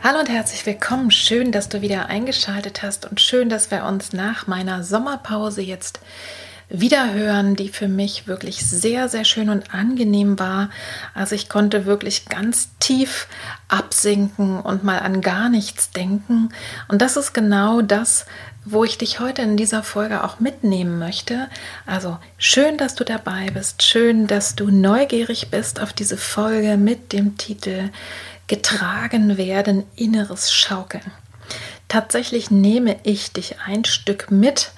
Hallo und herzlich willkommen. Schön, dass du wieder eingeschaltet hast und schön, dass wir uns nach meiner Sommerpause jetzt Wiederhören, die für mich wirklich sehr, sehr schön und angenehm war. Also ich konnte wirklich ganz tief absinken und mal an gar nichts denken. Und das ist genau das, wo ich dich heute in dieser Folge auch mitnehmen möchte. Also schön, dass du dabei bist, schön, dass du neugierig bist auf diese Folge mit dem Titel Getragen werden, inneres Schaukeln. Tatsächlich nehme ich dich ein Stück mit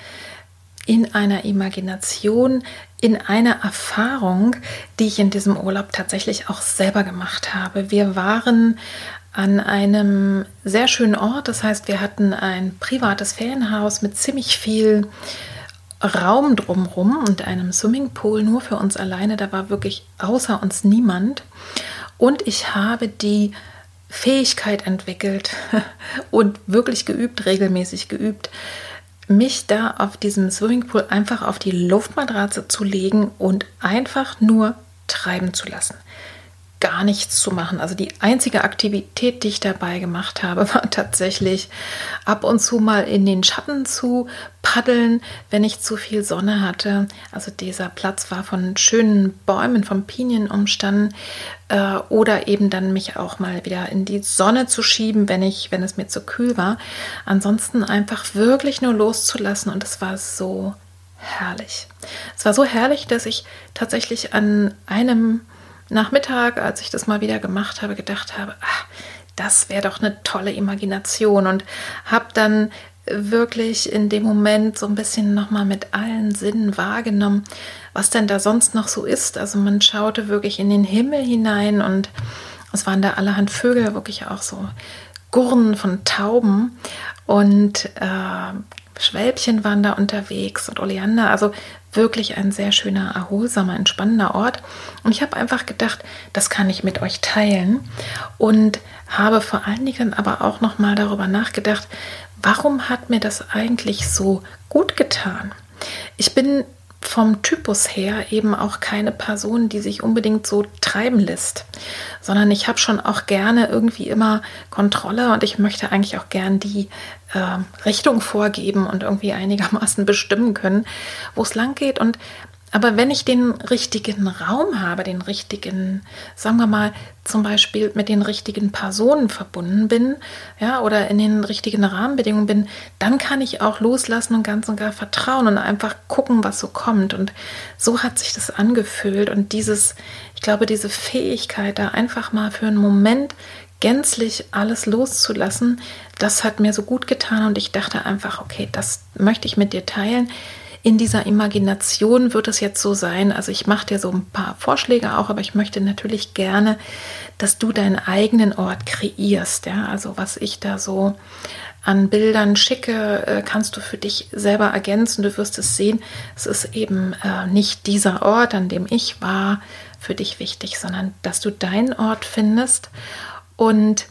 in einer Imagination, in einer Erfahrung, die ich in diesem Urlaub tatsächlich auch selber gemacht habe. Wir waren an einem sehr schönen Ort, das heißt, wir hatten ein privates Ferienhaus mit ziemlich viel Raum drumherum und einem Swimmingpool nur für uns alleine. Da war wirklich außer uns niemand. Und ich habe die Fähigkeit entwickelt und wirklich geübt, regelmäßig geübt, mich da auf diesem Swimmingpool einfach auf die Luftmatratze zu legen und einfach nur treiben zu lassen. Gar nichts zu machen. Also die einzige Aktivität, die ich dabei gemacht habe, war tatsächlich ab und zu mal in den Schatten zu paddeln, wenn ich zu viel Sonne hatte. Also dieser Platz war von schönen Bäumen, von Pinien umstanden. Äh, oder eben dann mich auch mal wieder in die Sonne zu schieben, wenn ich, wenn es mir zu kühl war. Ansonsten einfach wirklich nur loszulassen und es war so herrlich. Es war so herrlich, dass ich tatsächlich an einem Nachmittag, als ich das mal wieder gemacht habe, gedacht habe, ach, das wäre doch eine tolle Imagination und habe dann wirklich in dem Moment so ein bisschen nochmal mit allen Sinnen wahrgenommen, was denn da sonst noch so ist. Also man schaute wirklich in den Himmel hinein und es waren da allerhand Vögel, wirklich auch so Gurren von Tauben und äh, Schwälbchen waren da unterwegs und Oleander. Also wirklich ein sehr schöner, erholsamer, entspannender Ort. Und ich habe einfach gedacht, das kann ich mit euch teilen und habe vor allen Dingen aber auch noch mal darüber nachgedacht, warum hat mir das eigentlich so gut getan? Ich bin vom Typus her eben auch keine Person, die sich unbedingt so treiben lässt, sondern ich habe schon auch gerne irgendwie immer Kontrolle und ich möchte eigentlich auch gern die äh, Richtung vorgeben und irgendwie einigermaßen bestimmen können, wo es lang geht. Und aber wenn ich den richtigen Raum habe, den richtigen, sagen wir mal, zum Beispiel mit den richtigen Personen verbunden bin, ja, oder in den richtigen Rahmenbedingungen bin, dann kann ich auch loslassen und ganz und gar vertrauen und einfach gucken, was so kommt. Und so hat sich das angefühlt. Und dieses, ich glaube, diese Fähigkeit, da einfach mal für einen Moment gänzlich alles loszulassen, das hat mir so gut getan und ich dachte einfach, okay, das möchte ich mit dir teilen in dieser Imagination wird es jetzt so sein, also ich mache dir so ein paar Vorschläge auch, aber ich möchte natürlich gerne, dass du deinen eigenen Ort kreierst. Ja? Also was ich da so an Bildern schicke, äh, kannst du für dich selber ergänzen. Du wirst es sehen, es ist eben äh, nicht dieser Ort, an dem ich war, für dich wichtig, sondern dass du deinen Ort findest. Und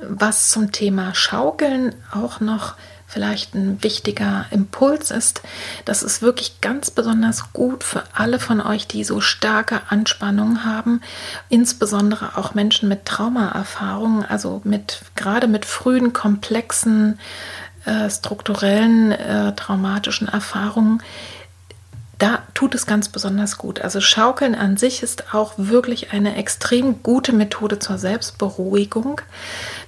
was zum Thema Schaukeln auch noch vielleicht ein wichtiger Impuls ist, das ist wirklich ganz besonders gut für alle von euch, die so starke Anspannungen haben, insbesondere auch Menschen mit Traumaerfahrungen, also mit gerade mit frühen komplexen äh, strukturellen äh, traumatischen Erfahrungen. da tut es ganz besonders gut. Also Schaukeln an sich ist auch wirklich eine extrem gute Methode zur Selbstberuhigung.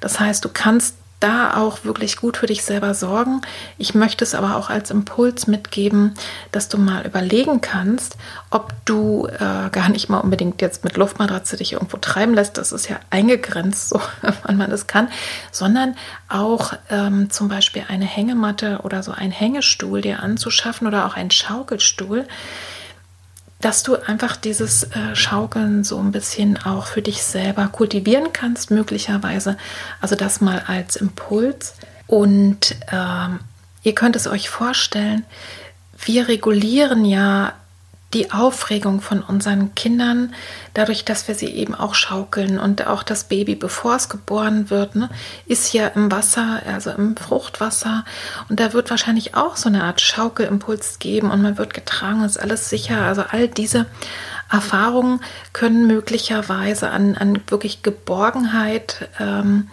Das heißt, du kannst da auch wirklich gut für dich selber sorgen. Ich möchte es aber auch als Impuls mitgeben, dass du mal überlegen kannst, ob du äh, gar nicht mal unbedingt jetzt mit Luftmatratze dich irgendwo treiben lässt. Das ist ja eingegrenzt, so wann man das kann, sondern auch ähm, zum Beispiel eine Hängematte oder so ein Hängestuhl dir anzuschaffen oder auch ein Schaukelstuhl dass du einfach dieses äh, Schaukeln so ein bisschen auch für dich selber kultivieren kannst, möglicherweise. Also das mal als Impuls. Und ähm, ihr könnt es euch vorstellen, wir regulieren ja die Aufregung von unseren Kindern, dadurch, dass wir sie eben auch schaukeln und auch das Baby, bevor es geboren wird, ne, ist ja im Wasser, also im Fruchtwasser und da wird wahrscheinlich auch so eine Art Schaukelimpuls geben und man wird getragen, ist alles sicher. Also all diese Erfahrungen können möglicherweise an, an wirklich Geborgenheit, ähm,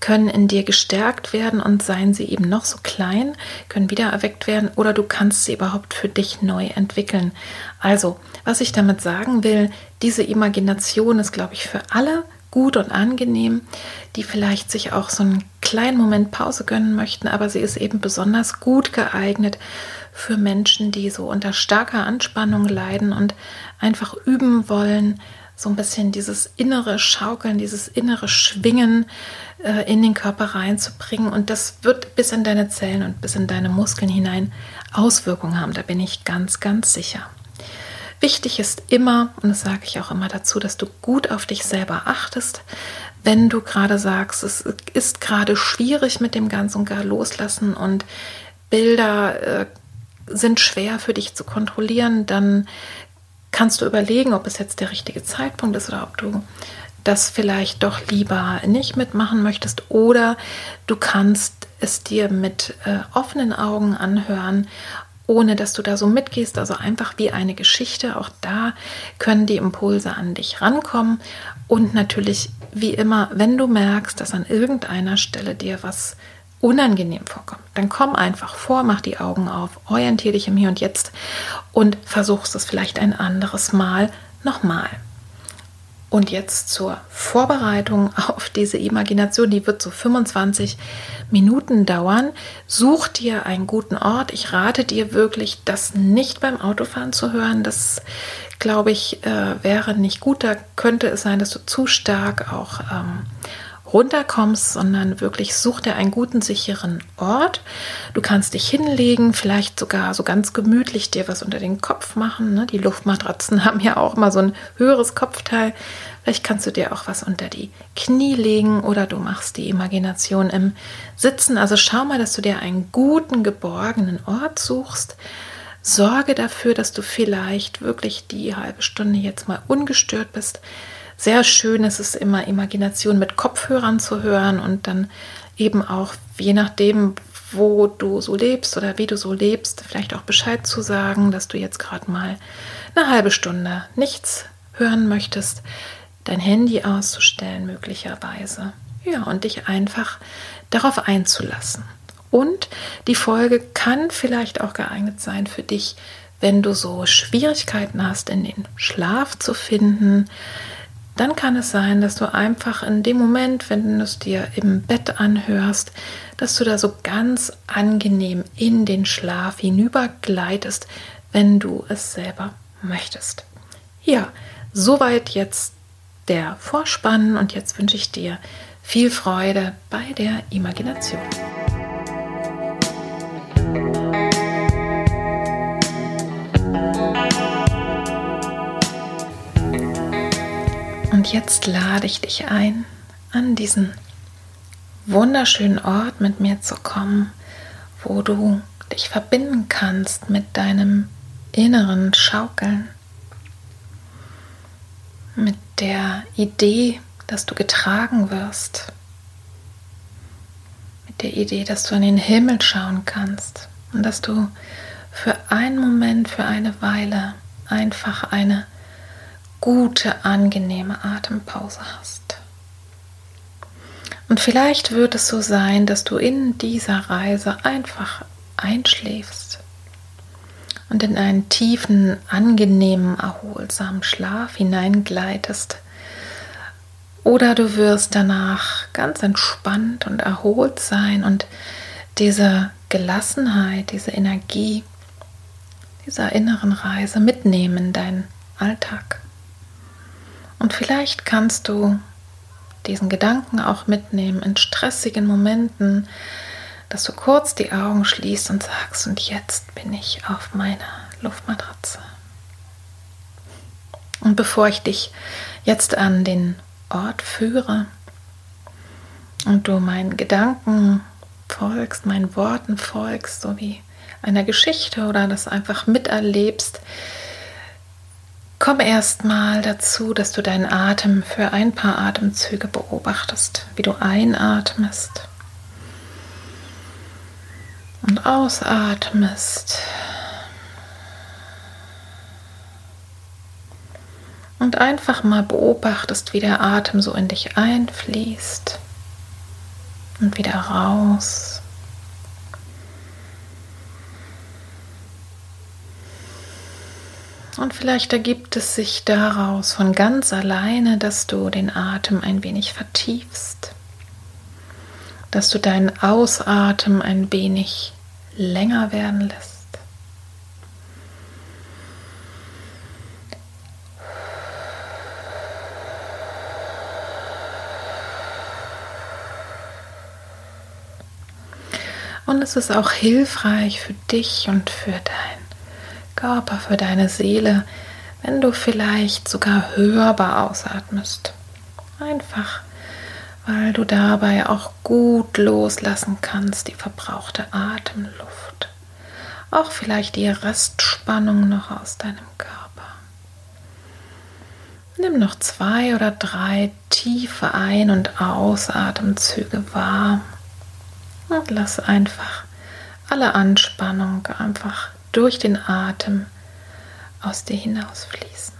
können in dir gestärkt werden und seien sie eben noch so klein, können wieder erweckt werden oder du kannst sie überhaupt für dich neu entwickeln. Also, was ich damit sagen will, diese Imagination ist, glaube ich, für alle gut und angenehm, die vielleicht sich auch so einen kleinen Moment Pause gönnen möchten, aber sie ist eben besonders gut geeignet für Menschen, die so unter starker Anspannung leiden und einfach üben wollen, so ein bisschen dieses innere Schaukeln, dieses innere Schwingen äh, in den Körper reinzubringen. Und das wird bis in deine Zellen und bis in deine Muskeln hinein Auswirkungen haben. Da bin ich ganz, ganz sicher. Wichtig ist immer, und das sage ich auch immer dazu, dass du gut auf dich selber achtest. Wenn du gerade sagst, es ist gerade schwierig mit dem Ganz und Gar loslassen und Bilder äh, sind schwer für dich zu kontrollieren, dann kannst du überlegen, ob es jetzt der richtige Zeitpunkt ist oder ob du das vielleicht doch lieber nicht mitmachen möchtest? Oder du kannst es dir mit äh, offenen Augen anhören, ohne dass du da so mitgehst, also einfach wie eine Geschichte. Auch da können die Impulse an dich rankommen. Und natürlich wie immer, wenn du merkst, dass an irgendeiner Stelle dir was unangenehm vorkommt, dann komm einfach vor, mach die Augen auf, orientiere dich im Hier und Jetzt und versuchst es vielleicht ein anderes Mal nochmal. Und jetzt zur Vorbereitung auf diese Imagination, die wird so 25 Minuten dauern. Such dir einen guten Ort. Ich rate dir wirklich, das nicht beim Autofahren zu hören. Das, glaube ich, äh, wäre nicht gut. Da könnte es sein, dass du zu stark auch ähm, runterkommst, sondern wirklich such dir einen guten, sicheren Ort. Du kannst dich hinlegen, vielleicht sogar so ganz gemütlich dir was unter den Kopf machen. Ne? Die Luftmatratzen haben ja auch immer so ein höheres Kopfteil. Vielleicht kannst du dir auch was unter die Knie legen oder du machst die Imagination im Sitzen. Also schau mal, dass du dir einen guten, geborgenen Ort suchst. Sorge dafür, dass du vielleicht wirklich die halbe Stunde jetzt mal ungestört bist sehr schön ist es immer, Imagination mit Kopfhörern zu hören und dann eben auch, je nachdem, wo du so lebst oder wie du so lebst, vielleicht auch Bescheid zu sagen, dass du jetzt gerade mal eine halbe Stunde nichts hören möchtest, dein Handy auszustellen möglicherweise. Ja, und dich einfach darauf einzulassen. Und die Folge kann vielleicht auch geeignet sein für dich, wenn du so Schwierigkeiten hast, in den Schlaf zu finden, dann kann es sein, dass du einfach in dem Moment, wenn du es dir im Bett anhörst, dass du da so ganz angenehm in den Schlaf hinübergleitest, wenn du es selber möchtest. Ja, soweit jetzt der Vorspann und jetzt wünsche ich dir viel Freude bei der Imagination. Und jetzt lade ich dich ein, an diesen wunderschönen Ort mit mir zu kommen, wo du dich verbinden kannst mit deinem inneren Schaukeln, mit der Idee, dass du getragen wirst, mit der Idee, dass du in den Himmel schauen kannst und dass du für einen Moment, für eine Weile einfach eine gute, angenehme Atempause hast. Und vielleicht wird es so sein, dass du in dieser Reise einfach einschläfst. und in einen tiefen, angenehmen, erholsamen Schlaf hineingleitest. Oder du wirst danach ganz entspannt und erholt sein und diese Gelassenheit, diese Energie dieser inneren Reise mitnehmen in deinen Alltag. Und vielleicht kannst du diesen Gedanken auch mitnehmen in stressigen Momenten, dass du kurz die Augen schließt und sagst, und jetzt bin ich auf meiner Luftmatratze. Und bevor ich dich jetzt an den Ort führe und du meinen Gedanken folgst, meinen Worten folgst, so wie einer Geschichte oder das einfach miterlebst, komm erstmal dazu, dass du deinen Atem für ein paar Atemzüge beobachtest, wie du einatmest und ausatmest. Und einfach mal beobachtest, wie der Atem so in dich einfließt und wieder raus. Und vielleicht ergibt es sich daraus von ganz alleine, dass du den Atem ein wenig vertiefst, dass du deinen Ausatmen ein wenig länger werden lässt. Und es ist auch hilfreich für dich und für dein Körper, für deine Seele, wenn du vielleicht sogar hörbar ausatmest. Einfach, weil du dabei auch gut loslassen kannst, die verbrauchte Atemluft. Auch vielleicht die Restspannung noch aus deinem Körper. Nimm noch zwei oder drei tiefe Ein- und Ausatemzüge wahr und lass einfach alle Anspannung einfach durch den Atem aus dir hinausfließen.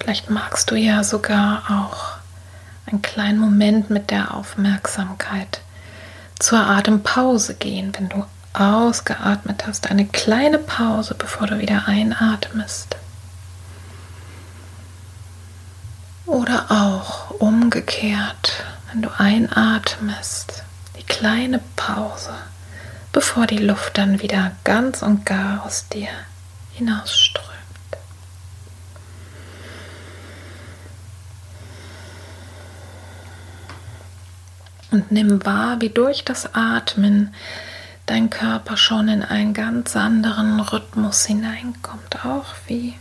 Vielleicht magst du ja sogar auch einen kleinen Moment mit der Aufmerksamkeit zur Atempause gehen, wenn du ausgeatmet hast. Eine kleine Pause, bevor du wieder einatmest. Oder auch umgekehrt, wenn du einatmest, die kleine Pause, bevor die Luft dann wieder ganz und gar aus dir hinausströmt. Und nimm wahr, wie durch das Atmen dein Körper schon in einen ganz anderen Rhythmus hineinkommt. Auch wie,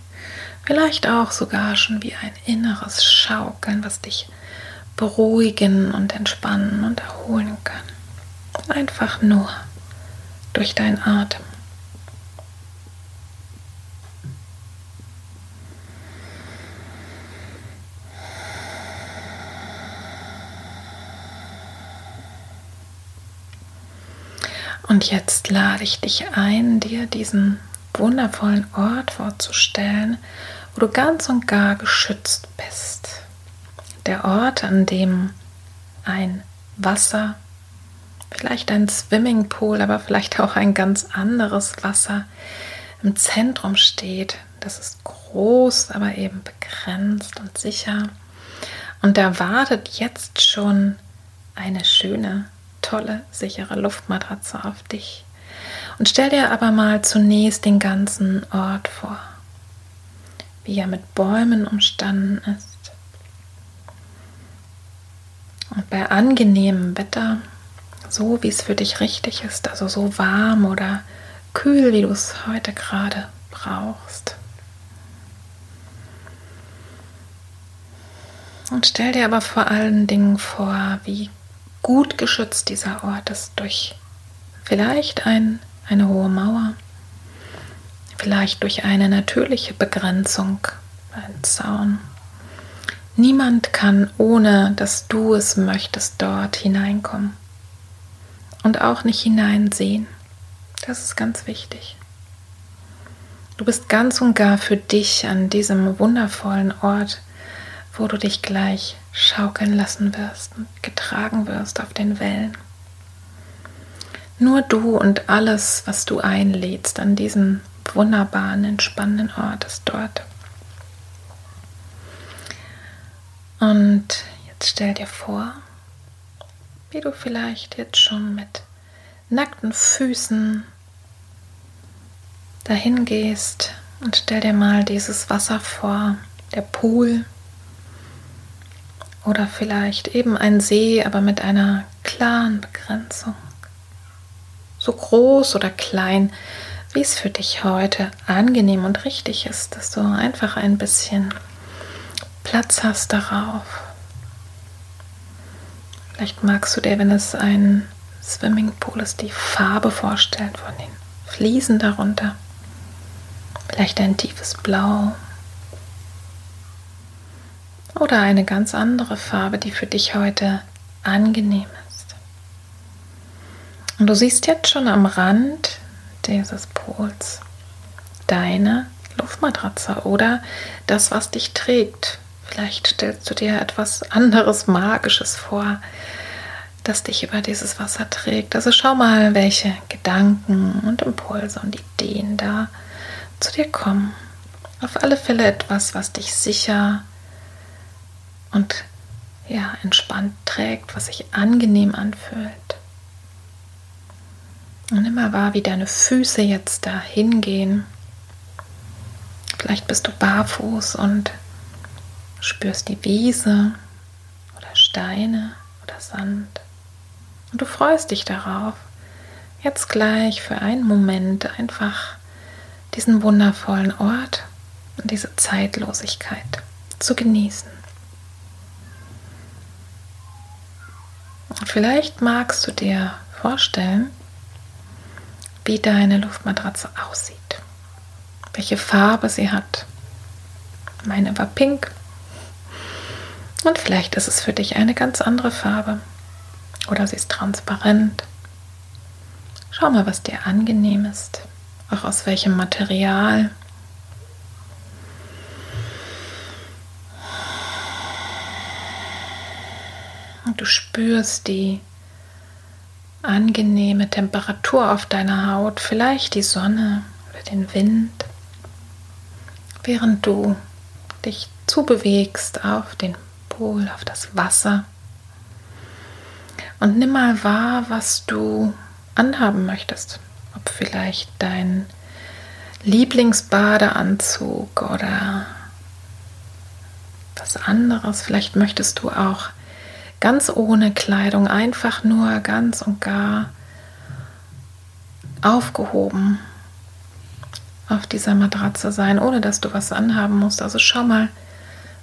vielleicht auch sogar schon wie ein inneres Schaukeln, was dich beruhigen und entspannen und erholen kann. Einfach nur durch deinen Atem. Und jetzt lade ich dich ein, dir diesen wundervollen Ort vorzustellen, wo du ganz und gar geschützt bist. Der Ort, an dem ein Wasser, vielleicht ein Swimmingpool, aber vielleicht auch ein ganz anderes Wasser im Zentrum steht. Das ist groß, aber eben begrenzt und sicher. Und da wartet jetzt schon eine schöne tolle, sichere Luftmatratze auf dich. Und stell dir aber mal zunächst den ganzen Ort vor, wie er mit Bäumen umstanden ist. Und bei angenehmem Wetter, so wie es für dich richtig ist, also so warm oder kühl, wie du es heute gerade brauchst. Und stell dir aber vor allen Dingen vor, wie gut geschützt dieser Ort ist durch vielleicht ein, eine hohe Mauer, vielleicht durch eine natürliche Begrenzung, ein Zaun, Niemand kann, ohne dass du es möchtest, dort hineinkommen. Und auch nicht hineinsehen. Das ist ganz wichtig. Du bist ganz und gar für dich an diesem wundervollen Ort, wo du dich gleich schaukeln lassen wirst und getragen wirst auf den Wellen. Nur du und alles, was du einlädst an diesen wunderbaren, entspannenden Ort, ist dort. Und jetzt stell dir vor, wie du vielleicht jetzt schon mit nackten Füßen dahin gehst und stell dir mal dieses Wasser vor, der Pool oder vielleicht eben ein See, aber mit einer klaren Begrenzung. So groß oder klein, wie es für dich heute angenehm und richtig ist, dass du einfach ein bisschen Platz hast darauf. Vielleicht magst du dir, wenn es ein Swimmingpool ist, die Farbe vorstellen von den Fliesen darunter. Vielleicht ein tiefes Blau. Oder eine ganz andere Farbe, die für dich heute angenehm ist. Und du siehst jetzt schon am Rand dieses Pols deine Luftmatratze oder das, was dich trägt. Vielleicht stellst du dir etwas anderes Magisches vor, das dich über dieses Wasser trägt. Also schau mal, welche Gedanken und Impulse und Ideen da zu dir kommen. Auf alle Fälle etwas, was dich sicher und ja, entspannt trägt, was sich angenehm anfühlt. Und immer wahr, wie deine Füße jetzt da hingehen. Vielleicht bist du barfuß und spürst die Wiese oder Steine oder Sand. Und du freust dich darauf, jetzt gleich für einen Moment einfach diesen wundervollen Ort und diese Zeitlosigkeit zu genießen. Und vielleicht magst du dir vorstellen, wie deine Luftmatratze aussieht, welche Farbe sie hat. Meine war pink. Und vielleicht ist es für dich eine ganz andere Farbe. Oder sie ist transparent. Schau mal, was dir angenehm ist auch aus welchem Material. Und du spürst die angenehme Temperatur auf deiner Haut, vielleicht die Sonne oder den Wind, während du dich zubewegst auf den Pol, auf das Wasser. Und nimm mal wahr, was du anhaben möchtest ob vielleicht dein Lieblingsbadeanzug oder was anderes. Vielleicht möchtest du auch ganz ohne Kleidung, einfach nur ganz und gar aufgehoben auf dieser Matratze sein, ohne dass du was anhaben musst. Also schau mal,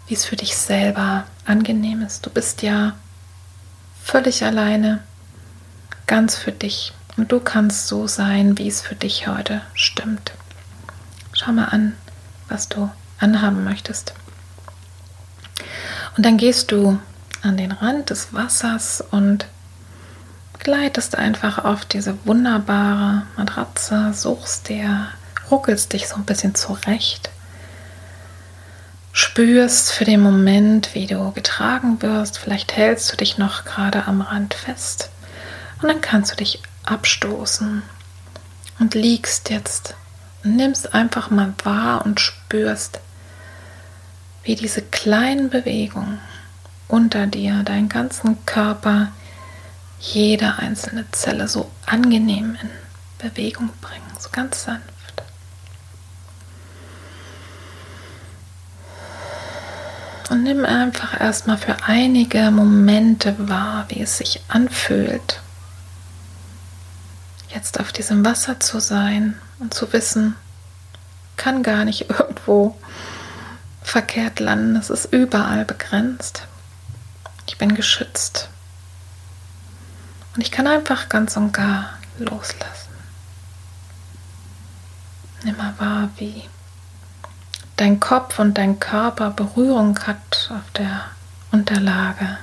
wie es für dich selber angenehm ist. Du bist ja völlig alleine, ganz für dich. Und du kannst so sein, wie es für dich heute stimmt. Schau mal an, was du anhaben möchtest. Und dann gehst du an den Rand des Wassers und gleitest einfach auf diese wunderbare Matratze, suchst dir, ruckelst dich so ein bisschen zurecht, spürst für den Moment, wie du getragen wirst, vielleicht hältst du dich noch gerade am Rand fest und dann kannst du dich abstoßen und liegst jetzt. Nimmst einfach mal wahr und spürst, wie diese kleinen Bewegungen unter dir, deinen ganzen Körper, jede einzelne Zelle so angenehm in Bewegung bringen, so ganz sanft. Und nimm einfach erstmal für einige Momente wahr, wie es sich anfühlt, jetzt auf diesem Wasser zu sein und zu wissen, kann gar nicht irgendwo verkehrt landen. Es ist überall begrenzt. Ich bin geschützt. Und ich kann einfach ganz und gar loslassen. Nimm mal wahr, wie dein Kopf und dein Körper Berührung hat auf der Unterlage.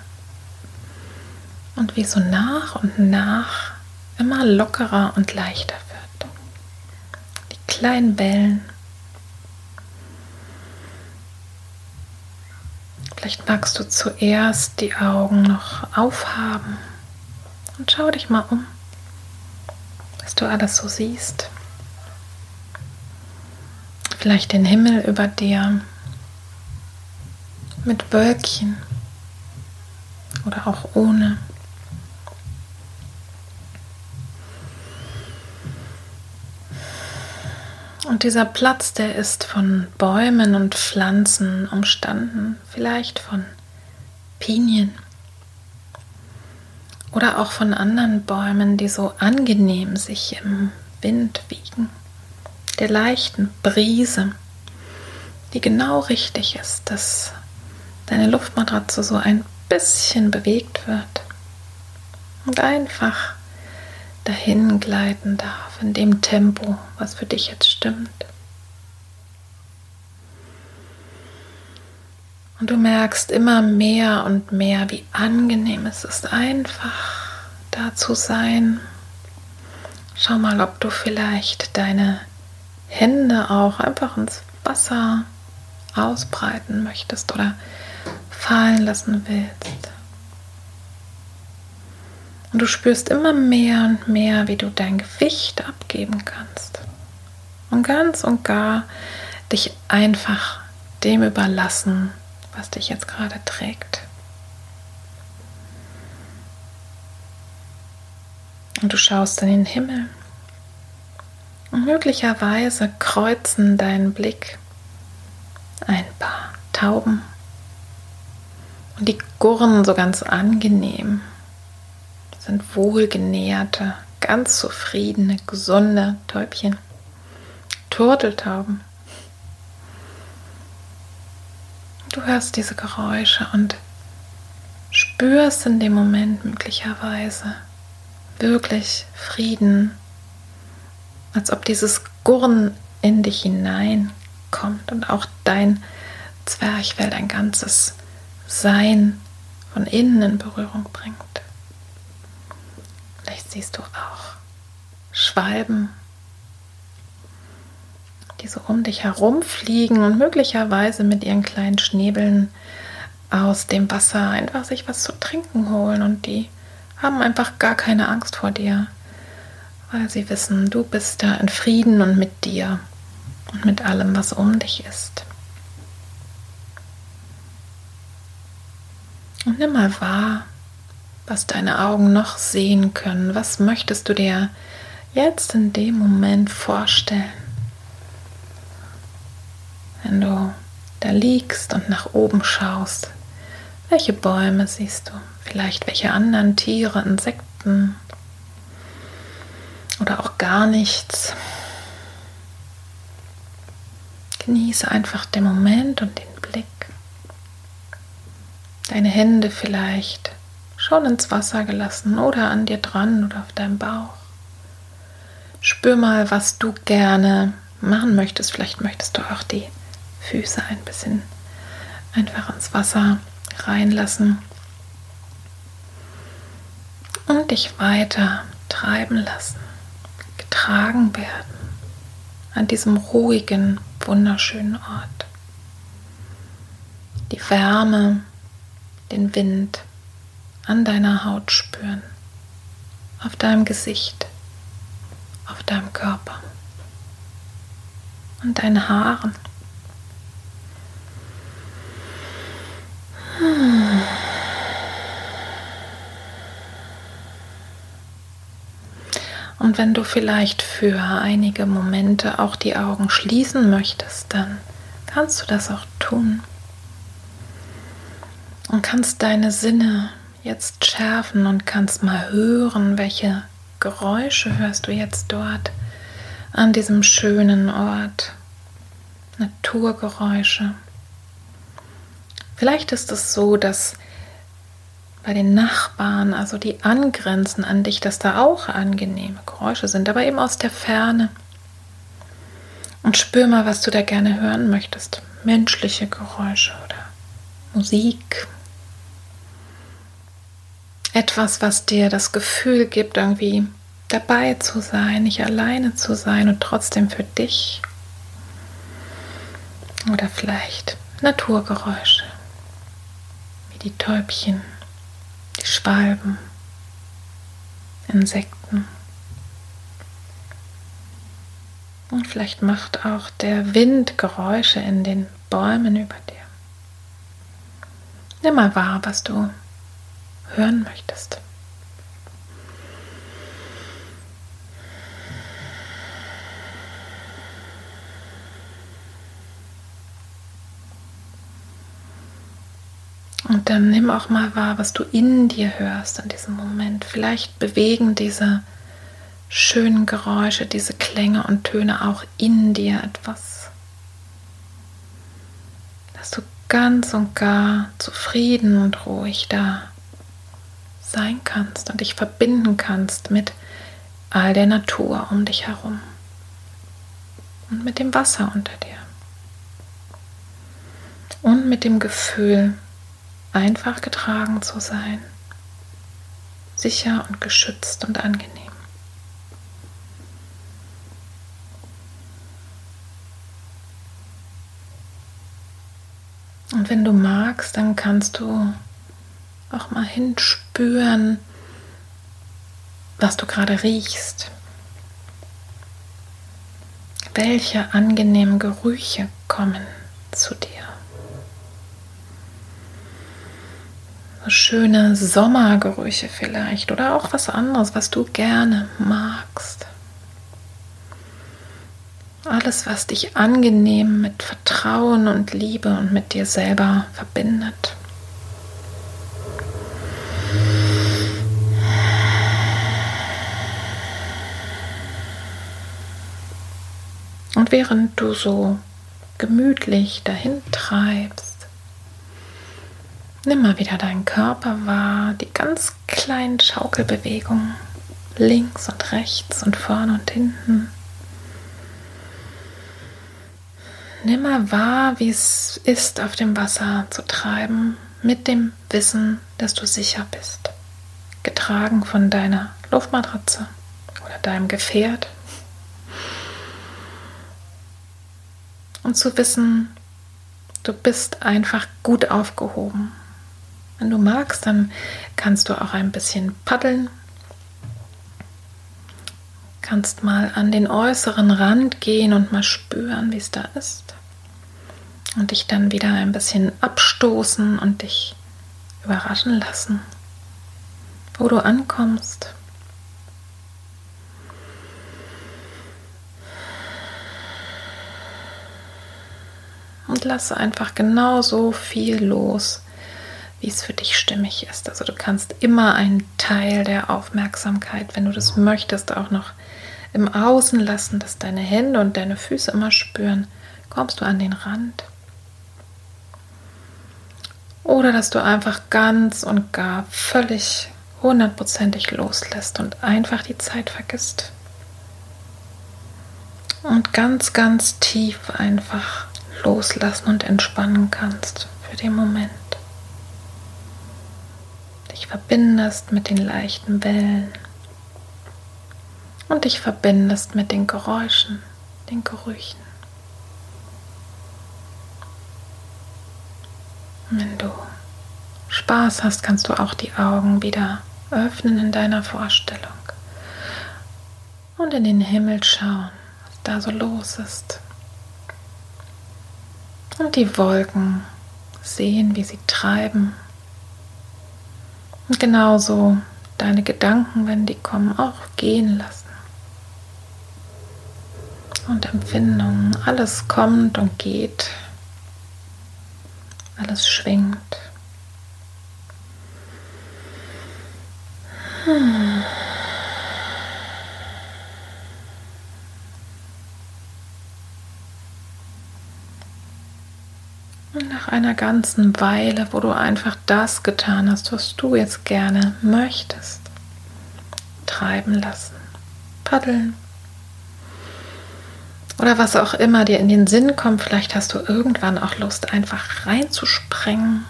Und wie so nach und nach immer lockerer und leichter wird. Die kleinen Wellen. Vielleicht magst du zuerst die Augen noch aufhaben und schau dich mal um, was du alles so siehst. Vielleicht den Himmel über dir mit Wölkchen oder auch ohne. Und dieser Platz, der ist von Bäumen und Pflanzen umstanden, vielleicht von Pinien. Oder auch von anderen Bäumen, die so angenehm sich im Wind wiegen, der leichten Brise, die genau richtig ist, dass deine Luftmatratze so ein bisschen bewegt wird. Und einfach dahin gleiten darf in dem Tempo, was für dich jetzt stimmt. Und du merkst immer mehr und mehr, wie angenehm es ist, einfach da zu sein. Schau mal, ob du vielleicht deine Hände auch einfach ins Wasser ausbreiten möchtest oder fallen lassen willst. Und du spürst immer mehr und mehr, wie du dein Gewicht abgeben kannst. Und ganz und gar dich einfach dem überlassen, was dich jetzt gerade trägt. Und du schaust in den Himmel. Und möglicherweise kreuzen deinen Blick ein paar Tauben. Und die gurren so ganz angenehm sind wohlgenährte, ganz zufriedene, gesunde Täubchen, Turteltauben. Du hörst diese Geräusche und spürst in dem Moment möglicherweise wirklich Frieden, als ob dieses Gurren in dich hineinkommt und auch dein Zwerchfell, dein ganzes Sein von innen in Berührung bringt. Siehst du auch Schwalben, die so um dich herumfliegen und möglicherweise mit ihren kleinen Schnäbeln aus dem Wasser einfach sich was zu trinken holen und die haben einfach gar keine Angst vor dir, weil sie wissen, du bist da in Frieden und mit dir und mit allem, was um dich ist. Und nimm mal wahr, was deine Augen noch sehen können. Was möchtest du dir jetzt in dem Moment vorstellen? Wenn du da liegst und nach oben schaust, welche Bäume siehst du? Vielleicht welche anderen Tiere, Insekten oder auch gar nichts. Genieße einfach den Moment und den Blick. Deine Hände vielleicht schon ins Wasser gelassen oder an dir dran oder auf deinem Bauch. Spür mal, was du gerne machen möchtest. Vielleicht möchtest du auch die Füße ein bisschen einfach ins Wasser reinlassen und dich weiter treiben lassen, getragen werden an diesem ruhigen, wunderschönen Ort. Die Wärme, den Wind, an deiner Haut spüren, auf deinem Gesicht, auf deinem Körper und deinen Haaren. Und wenn du vielleicht für einige Momente auch die Augen schließen möchtest, dann kannst du das auch tun. Und kannst deine Sinne jetzt schärfen und kannst mal hören, welche Geräusche hörst du jetzt dort an diesem schönen Ort. Naturgeräusche. Vielleicht ist es so, dass bei den Nachbarn, also die angrenzen an dich, dass da auch angenehme Geräusche sind, aber eben aus der Ferne. Und spür mal, was du da gerne hören möchtest. Menschliche Geräusche oder Musik. Etwas, was dir das Gefühl gibt, irgendwie dabei zu sein, nicht alleine zu sein und trotzdem für dich. Oder vielleicht Naturgeräusche, wie die Täubchen, die Schwalben, Insekten. Und vielleicht macht auch der Wind Geräusche in den Bäumen über dir. Nimm mal wahr, was du hören möchtest. Und dann nimm auch mal wahr, was du in dir hörst in diesem Moment. Vielleicht bewegen diese schönen Geräusche, diese Klänge und Töne auch in dir etwas. Dass du ganz und gar zufrieden und ruhig da sein kannst und dich verbinden kannst mit all der Natur um dich herum und mit dem Wasser unter dir und mit dem Gefühl, einfach getragen zu sein, sicher und geschützt und angenehm. Und wenn du magst, dann kannst du auch mal hinspüren, was du gerade riechst. Welche angenehmen Gerüche kommen zu dir? schöne Sommergerüche vielleicht oder auch was anderes, was du gerne magst. Alles, was dich angenehm mit Vertrauen und Liebe und mit dir selber verbindet. Und während du so gemütlich dahin treibst, Nimm mal wieder deinen Körper wahr, die ganz kleinen Schaukelbewegungen links und rechts und vorne und hinten. Nimm mal wahr, wie es ist, auf dem Wasser zu treiben, mit dem Wissen, dass du sicher bist. Getragen von deiner Luftmatratze oder deinem Gefährt. Und zu wissen, du bist einfach gut aufgehoben. Wenn du magst, dann kannst du auch ein bisschen paddeln. Kannst mal an den äußeren Rand gehen und mal spüren, wie es da ist. Und dich dann wieder ein bisschen abstoßen und dich überraschen lassen, wo du ankommst. Und lass einfach genauso viel los, wie es für dich stimmig ist. Also du kannst immer einen Teil der Aufmerksamkeit, wenn du das möchtest, auch noch im Außen lassen, dass deine Hände und deine Füße immer spüren, kommst du an den Rand. Oder dass du einfach ganz und gar völlig hundertprozentig loslässt und einfach die Zeit vergisst. Und ganz, ganz tief einfach loslassen und entspannen kannst für den Moment dich verbindest mit den leichten Wellen und dich verbindest mit den Geräuschen, den Gerüchen. Wenn du Spaß hast, kannst du auch die Augen wieder öffnen in deiner Vorstellung und in den Himmel schauen, was da so los ist. Und die Wolken sehen, wie sie treiben und genauso deine Gedanken, wenn die kommen, auch gehen lassen. Und Empfindungen, alles kommt und geht, alles schwingt. Hm. nach einer ganzen Weile, wo du einfach das getan hast, was du jetzt gerne möchtest, treiben lassen, paddeln, oder was auch immer dir in den Sinn kommt. Vielleicht hast du irgendwann auch Lust, einfach reinzuspringen,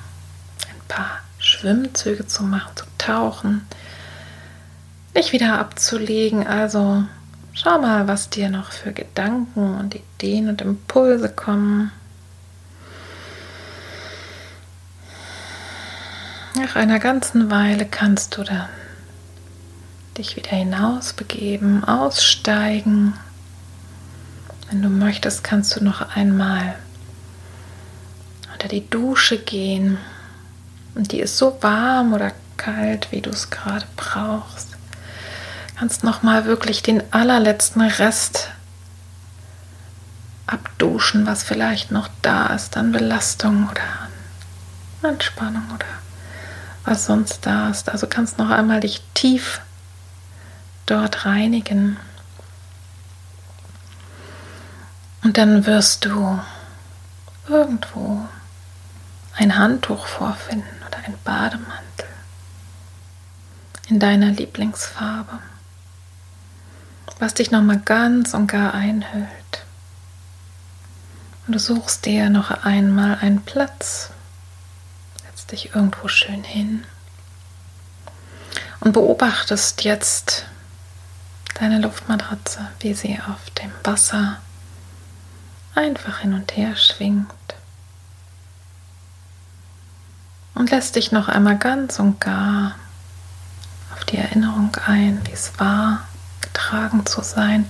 ein paar Schwimmzüge zu machen, zu tauchen, dich wieder abzulegen. Also schau mal, was dir noch für Gedanken und Ideen und Impulse kommen. Nach einer ganzen Weile kannst du dann dich wieder hinaus begeben, aussteigen. Wenn du möchtest, kannst du noch einmal unter die Dusche gehen. Und die ist so warm oder kalt, wie du es gerade brauchst. Kannst noch mal wirklich den allerletzten Rest abduschen, was vielleicht noch da ist an Belastung oder Anspannung oder was sonst da ist. Also kannst noch einmal dich tief dort reinigen. Und dann wirst du irgendwo ein Handtuch vorfinden oder ein Bademantel in deiner Lieblingsfarbe, was dich nochmal ganz und gar einhüllt. Und du suchst dir noch einmal einen Platz, setzt dich irgendwo schön hin und beobachtest jetzt deine Luftmatratze, wie sie auf dem Wasser einfach hin und her schwingt. Und lässt dich noch einmal ganz und gar auf die Erinnerung ein, wie es war, getragen zu sein.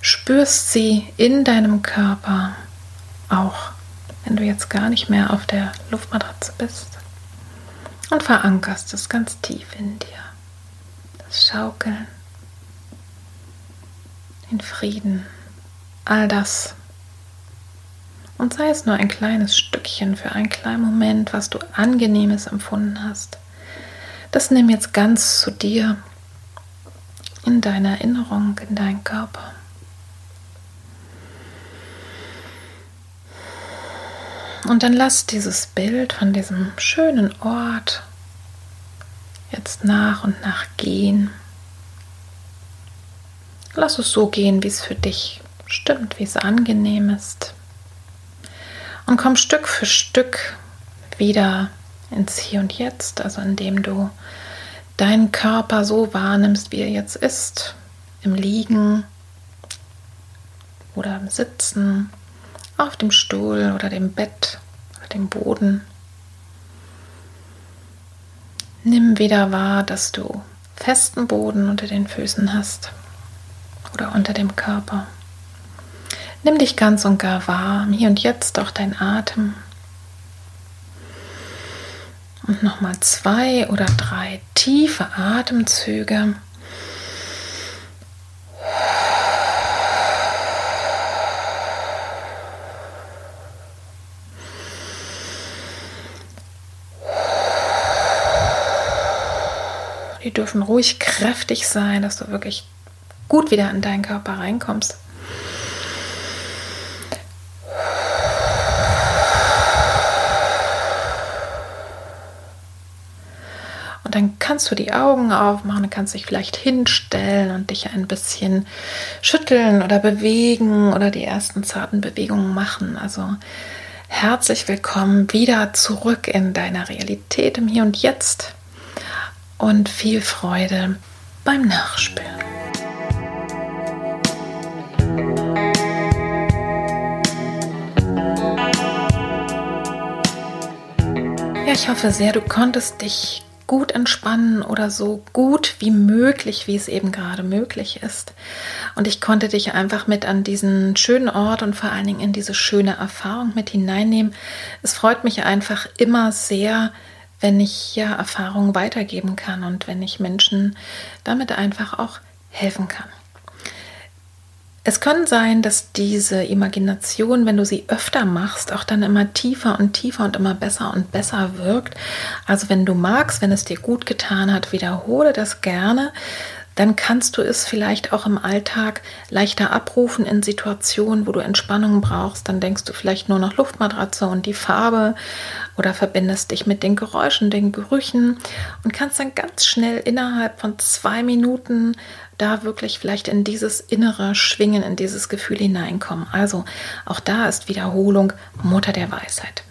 Spürst sie in deinem Körper, auch wenn du jetzt gar nicht mehr auf der Luftmatratze bist. Und verankerst es ganz tief in dir. Das Schaukeln den Frieden, all das. Und sei es nur ein kleines Stückchen für einen kleinen Moment, was du angenehmes empfunden hast. Das nimm jetzt ganz zu dir, in deine Erinnerung, in deinen Körper. Und dann lass dieses Bild von diesem schönen Ort jetzt nach und nach gehen. Lass es so gehen, wie es für dich stimmt, wie es angenehm ist. Und komm Stück für Stück wieder ins Hier und Jetzt, also indem du deinen Körper so wahrnimmst, wie er jetzt ist, im Liegen oder im Sitzen, auf dem Stuhl oder dem Bett oder dem Boden. Nimm wieder wahr, dass du festen Boden unter den Füßen hast oder unter dem Körper. Nimm dich ganz und gar wahr, hier und jetzt auch dein Atem. Und nochmal zwei oder drei tiefe Atemzüge. Die dürfen ruhig kräftig sein, dass du wirklich gut wieder in deinen Körper reinkommst. Und dann kannst du die Augen aufmachen, kannst dich vielleicht hinstellen und dich ein bisschen schütteln oder bewegen oder die ersten zarten Bewegungen machen. Also herzlich willkommen wieder zurück in deiner Realität im Hier und Jetzt und viel Freude beim Nachspüren. Ja, ich hoffe sehr, du konntest dich gut entspannen oder so gut wie möglich, wie es eben gerade möglich ist. Und ich konnte dich einfach mit an diesen schönen Ort und vor allen Dingen in diese schöne Erfahrung mit hineinnehmen. Es freut mich einfach immer sehr, wenn ich ja Erfahrungen weitergeben kann und wenn ich Menschen damit einfach auch helfen kann. Es kann sein, dass diese Imagination, wenn du sie öfter machst, auch dann immer tiefer und tiefer und immer besser und besser wirkt. Also wenn du magst, wenn es dir gut getan hat, wiederhole das gerne, dann kannst du es vielleicht auch im Alltag leichter abrufen in Situationen, wo du Entspannung brauchst. Dann denkst du vielleicht nur noch Luftmatratze und die Farbe oder verbindest dich mit den Geräuschen, den Gerüchen und kannst dann ganz schnell innerhalb von zwei Minuten da wirklich vielleicht in dieses innere Schwingen, in dieses Gefühl hineinkommen. Also auch da ist Wiederholung Mutter der Weisheit.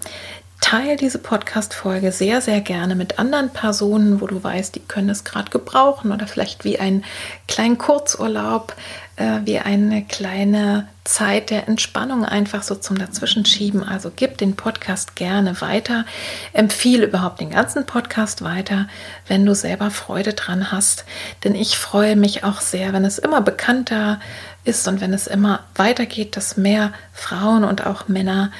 Teil diese Podcast-Folge sehr, sehr gerne mit anderen Personen, wo du weißt, die können es gerade gebrauchen oder vielleicht wie einen kleinen Kurzurlaub, äh, wie eine kleine Zeit der Entspannung einfach so zum Dazwischenschieben. Also gib den Podcast gerne weiter. Empfehle überhaupt den ganzen Podcast weiter, wenn du selber Freude dran hast. Denn ich freue mich auch sehr, wenn es immer bekannter ist und wenn es immer weitergeht, dass mehr Frauen und auch Männer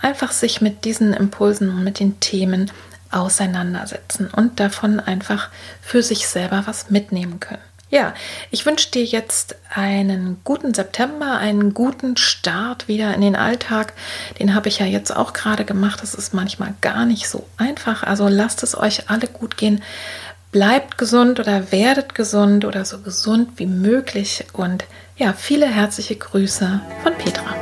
einfach sich mit diesen Impulsen und mit den Themen auseinandersetzen und davon einfach für sich selber was mitnehmen können. Ja, ich wünsche dir jetzt einen guten September, einen guten Start wieder in den Alltag. Den habe ich ja jetzt auch gerade gemacht. Das ist manchmal gar nicht so einfach. Also lasst es euch alle gut gehen. Bleibt gesund oder werdet gesund oder so gesund wie möglich. Und ja, viele herzliche Grüße von Petra.